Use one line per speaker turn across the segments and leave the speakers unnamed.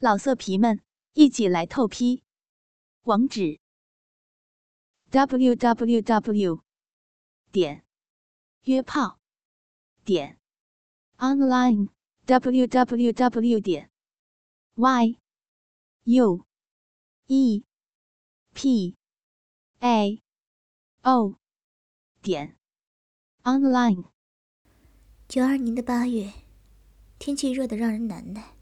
老色皮们，一起来透批！网址：w w w 点约炮点 online w w w 点 y u e p a o 点 online。
九二年的八月，天气热得让人难耐。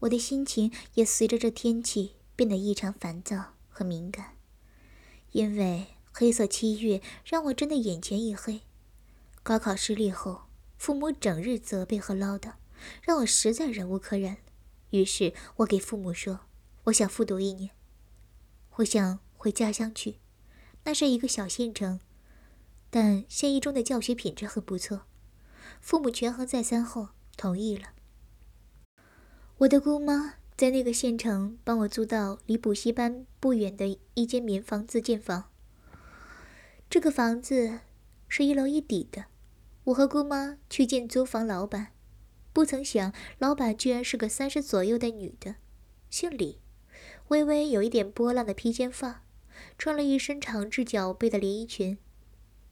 我的心情也随着这天气变得异常烦躁和敏感，因为黑色七月让我真的眼前一黑。高考失利后，父母整日责备和唠叨，让我实在忍无可忍。于是我给父母说：“我想复读一年，我想回家乡去。那是一个小县城，但县一中的教学品质很不错。”父母权衡再三后同意了。我的姑妈在那个县城帮我租到离补习班不远的一间民房自建房。这个房子是一楼一底的。我和姑妈去见租房老板，不曾想老板居然是个三十左右的女的，姓李，微微有一点波浪的披肩发，穿了一身长至脚背的连衣裙，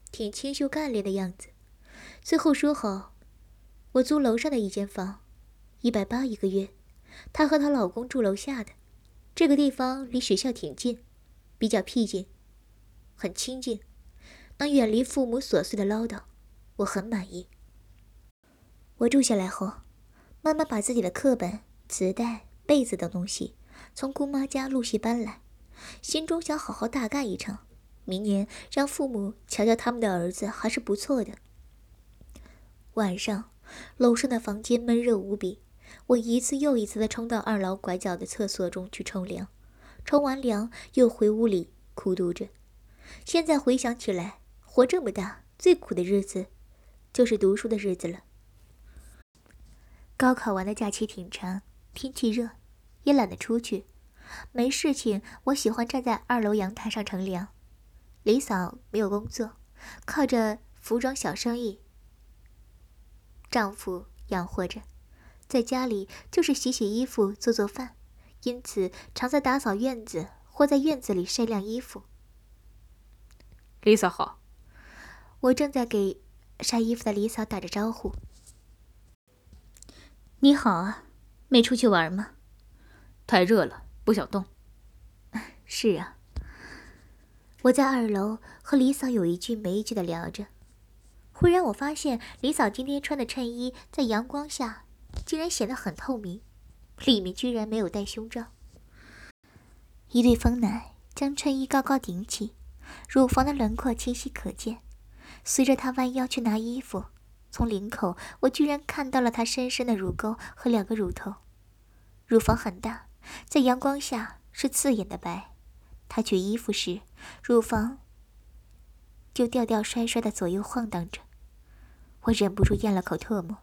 挺清秀干练的样子。最后说好，我租楼上的一间房，一百八一个月。她和她老公住楼下的，这个地方离学校挺近，比较僻静，很清静，能远离父母琐碎的唠叨，我很满意。我住下来后，慢慢把自己的课本、磁带、被子等东西从姑妈家陆续搬来，心中想好好大干一场，明年让父母瞧瞧他们的儿子还是不错的。晚上，楼上的房间闷热无比。我一次又一次地冲到二楼拐角的厕所中去冲凉，冲完凉又回屋里苦读着。现在回想起来，活这么大最苦的日子，就是读书的日子了。高考完的假期挺长，天气热，也懒得出去。没事情，我喜欢站在二楼阳台上乘凉。李嫂没有工作，靠着服装小生意，丈夫养活着。在家里就是洗洗衣服、做做饭，因此常在打扫院子或在院子里晒晾衣服。
李嫂好，
我正在给晒衣服的李嫂打着招呼。
你好啊，没出去玩吗？
太热了，不想动。
是啊，我在二楼和李嫂有一句没一句的聊着，忽然我发现李嫂今天穿的衬衣在阳光下。竟然显得很透明，里面居然没有戴胸罩。一对丰奶将衬衣高高顶起，乳房的轮廓清晰可见。随着她弯腰去拿衣服，从领口我居然看到了她深深的乳沟和两个乳头。乳房很大，在阳光下是刺眼的白。她取衣服时，乳房就吊吊摔摔的左右晃荡着。我忍不住咽了口唾沫。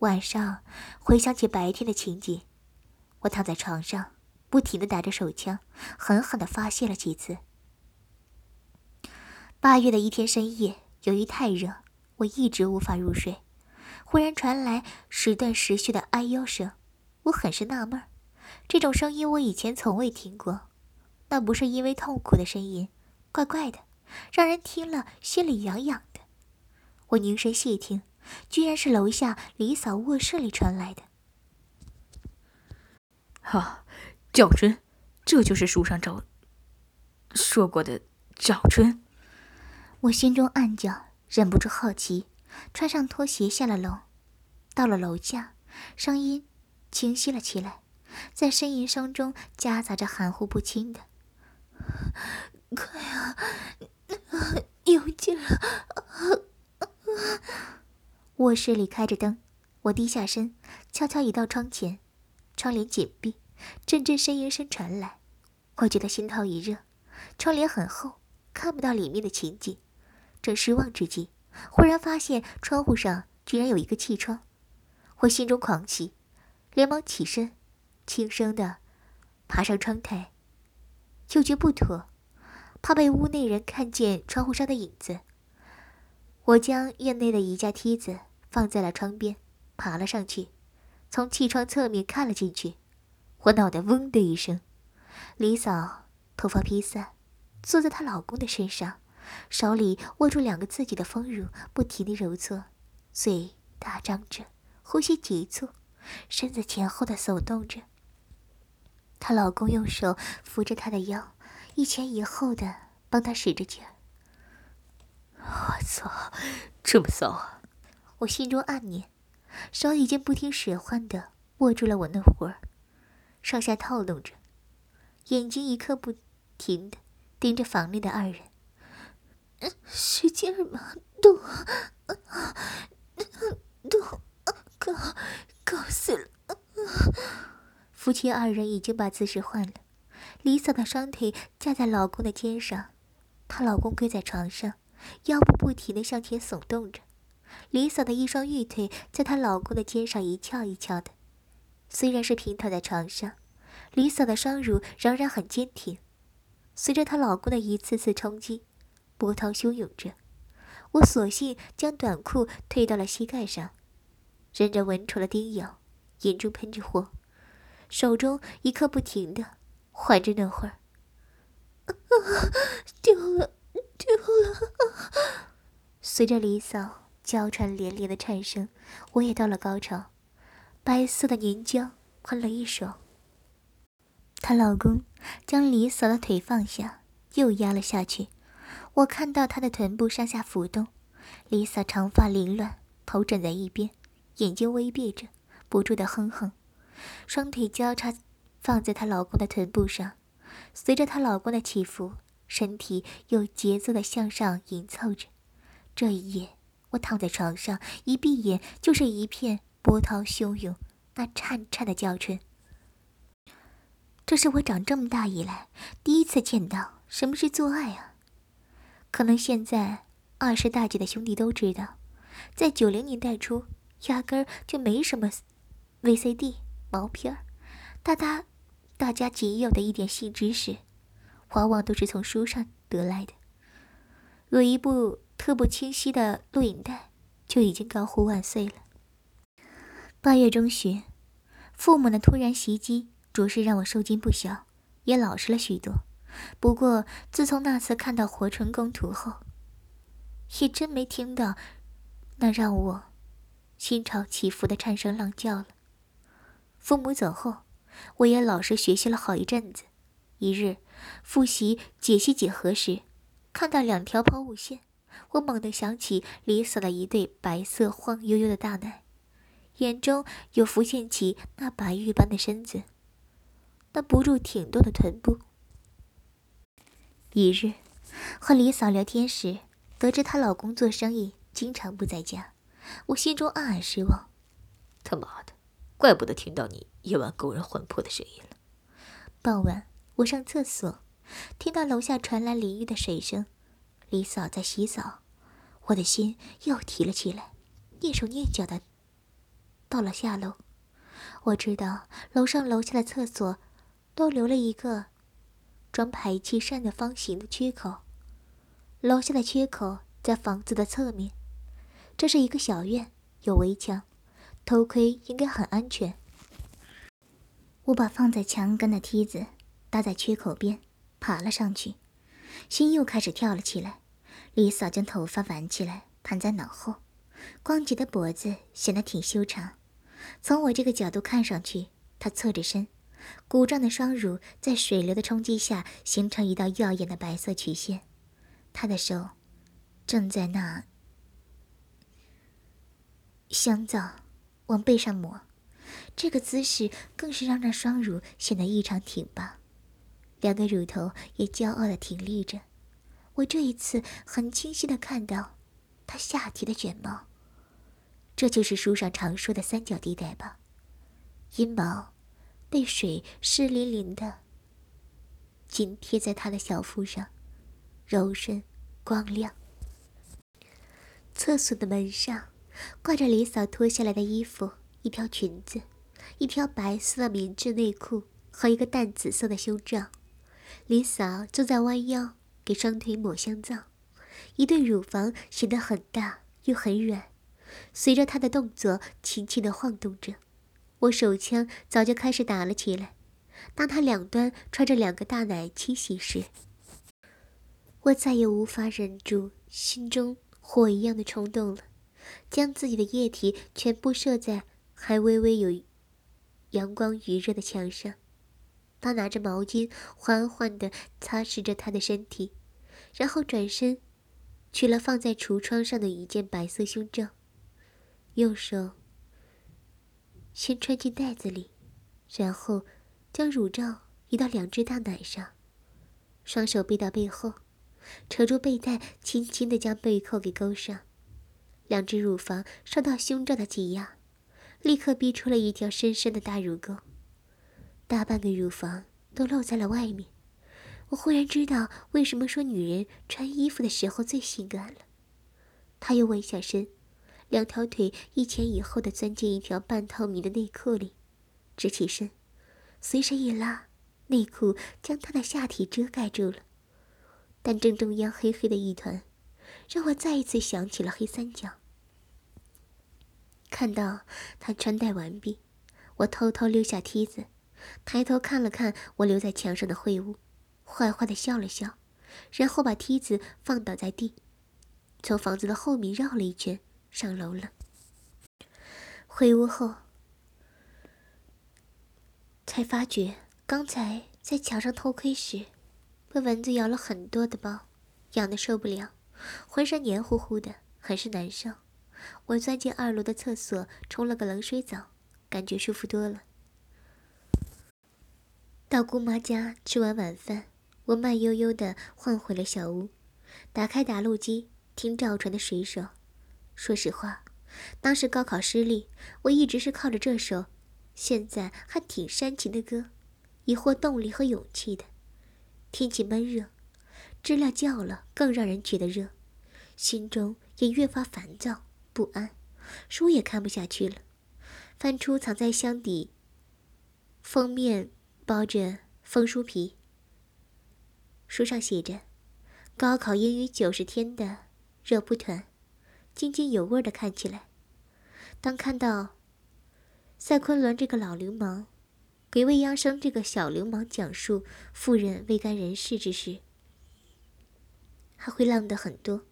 晚上回想起白天的情景，我躺在床上，不停的打着手枪，狠狠的发泄了几次。八月的一天深夜，由于太热，我一直无法入睡。忽然传来时断时续的哎呦声，我很是纳闷，这种声音我以前从未听过。那不是因为痛苦的声音，怪怪的，让人听了心里痒痒的。我凝神细听。居然是楼下李嫂卧室里传来的。
啊，赵春，这就是书上找说过的赵春。
我心中暗叫，忍不住好奇，穿上拖鞋下了楼。到了楼下，声音清晰了起来，在呻吟声中夹杂着含糊不清的：“快啊，有劲儿！”卧室里开着灯，我低下身，悄悄移到窗前，窗帘紧闭，阵阵呻吟声传来，我觉得心头一热。窗帘很厚，看不到里面的情景。正失望之际，忽然发现窗户上居然有一个气窗，我心中狂喜，连忙起身，轻声的爬上窗台，又觉不妥，怕被屋内人看见窗户上的影子，我将院内的一架梯子。放在了窗边，爬了上去，从气窗侧面看了进去。我脑袋嗡的一声。李嫂头发披散，坐在她老公的身上，手里握住两个自己的丰乳，不停地揉搓，嘴大张着，呼吸急促，身子前后的耸动着。她老公用手扶着她的腰，一前一后的帮她使着劲儿。
我操，这么骚啊！
我心中暗念，手已经不听使唤的握住了我那会儿，上下套动着，眼睛一刻不停的盯着房内的二人。使劲儿嘛，都，都，搞，搞死了！夫妻二人已经把姿势换了，李嫂的双腿架在老公的肩上，她老公跪在床上，腰部不停的向前耸动着。李嫂的一双玉腿在她老公的肩上一翘一翘的，虽然是平躺在床上，李嫂的双乳仍然很坚挺。随着她老公的一次次冲击，波涛汹涌着。我索性将短裤退到了膝盖上，忍着蚊虫的叮咬，眼中喷着火，手中一刻不停的换着那会儿，丢了，丢了！随着李嫂。娇喘连连的颤声，我也到了高潮，白色的凝胶喷了一手。她老公将李嫂的腿放下，又压了下去。我看到她的臀部上下浮动，李嫂长发凌乱，头枕在一边，眼睛微闭着，不住的哼哼，双腿交叉放在她老公的臀部上，随着她老公的起伏，身体有节奏的向上迎凑着。这一夜。我躺在床上，一闭眼就是一片波涛汹涌，那颤颤的叫声。这是我长这么大以来第一次见到什么是做爱啊！可能现在二十大几的兄弟都知道，在九零年代初，压根儿就没什么 VCD 毛片儿，大大大家仅有的一点性知识，往往都是从书上得来的。有一部。特不清晰的录影带就已经高呼万岁了。八月中旬，父母的突然袭击着实让我受惊不小，也老实了许多。不过自从那次看到活春宫图后，也真没听到那让我心潮起伏的颤声浪叫了。父母走后，我也老实学习了好一阵子。一日复习解析几何时，看到两条抛物线。我猛地想起李嫂的一对白色晃悠悠的大奶，眼中又浮现起那白玉般的身子，那不住挺动的臀部。一日和李嫂聊天时，得知她老公做生意经常不在家，我心中暗暗失望。
他妈的，怪不得听到你夜晚勾人魂魄的声音了。
傍晚，我上厕所，听到楼下传来淋浴的水声。李嫂在洗澡，我的心又提了起来，蹑手蹑脚的到了下楼。我知道楼上楼下的厕所都留了一个装排气扇的方形的缺口，楼下的缺口在房子的侧面。这是一个小院，有围墙，头盔应该很安全。我把放在墙根的梯子搭在缺口边，爬了上去。心又开始跳了起来。李嫂将头发挽起来，盘在脑后，光洁的脖子显得挺修长。从我这个角度看上去，她侧着身，鼓胀的双乳在水流的冲击下形成一道耀眼的白色曲线。她的手正在那香皂往背上抹，这个姿势更是让那双乳显得异常挺拔。两个乳头也骄傲地挺立着，我这一次很清晰地看到他下体的卷毛，这就是书上常说的三角地带吧？阴毛被水湿淋淋的紧贴在他的小腹上，柔顺光亮。厕所的门上挂着李嫂脱下来的衣服，一条裙子，一条白色的棉质内裤和一个淡紫色的胸罩。李嫂正在弯腰给双腿抹香皂，一对乳房显得很大又很软，随着她的动作轻轻的晃动着。我手枪早就开始打了起来，当她两端揣着两个大奶清洗时，我再也无法忍住心中火一样的冲动了，将自己的液体全部射在还微微有阳光余热的墙上。他拿着毛巾缓缓地擦拭着他的身体，然后转身取了放在橱窗上的一件白色胸罩，右手先穿进袋子里，然后将乳罩移到两只大奶上，双手背到背后，扯住背带，轻轻地将背扣给勾上，两只乳房受到胸罩的挤压，立刻逼出了一条深深的大乳沟。大半个乳房都露在了外面，我忽然知道为什么说女人穿衣服的时候最性感了。他又弯下身，两条腿一前一后的钻进一条半透明的内裤里，直起身，随身一拉，内裤将他的下体遮盖住了。但正中央黑黑的一团，让我再一次想起了黑三角。看到他穿戴完毕，我偷偷溜下梯子。抬头看了看我留在墙上的秽物，坏坏的笑了笑，然后把梯子放倒在地，从房子的后面绕了一圈上楼了。回屋后，才发觉刚才在墙上偷窥时，被蚊子咬了很多的包，痒的受不了，浑身黏糊糊的，很是难受。我钻进二楼的厕所，冲了个冷水澡，感觉舒服多了。到姑妈家吃完晚饭，我慢悠悠地换回了小屋，打开打录机听赵传的《水手》。说实话，当时高考失利，我一直是靠着这首现在还挺煽情的歌，以获动力和勇气的。天气闷热，知了叫了更让人觉得热，心中也越发烦躁不安，书也看不下去了，翻出藏在箱底封面。包着封书皮，书上写着“高考英语九十天”的热不团，津津有味的看起来。当看到赛昆仑这个老流氓给未央生这个小流氓讲述妇人未干人事之时，还会浪得很多。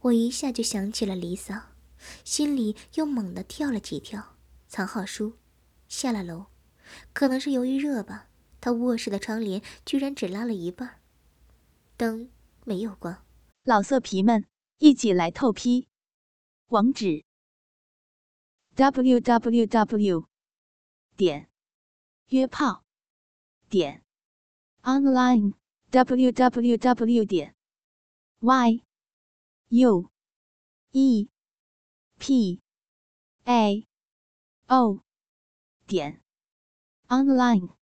我一下就想起了李嫂，心里又猛地跳了几跳，藏好书。下了楼，可能是由于热吧，他卧室的窗帘居然只拉了一半，灯没有关。
老色皮们，一起来透批！网址：w w w 点约炮点 online w w w 点 y u e p a o。点 online。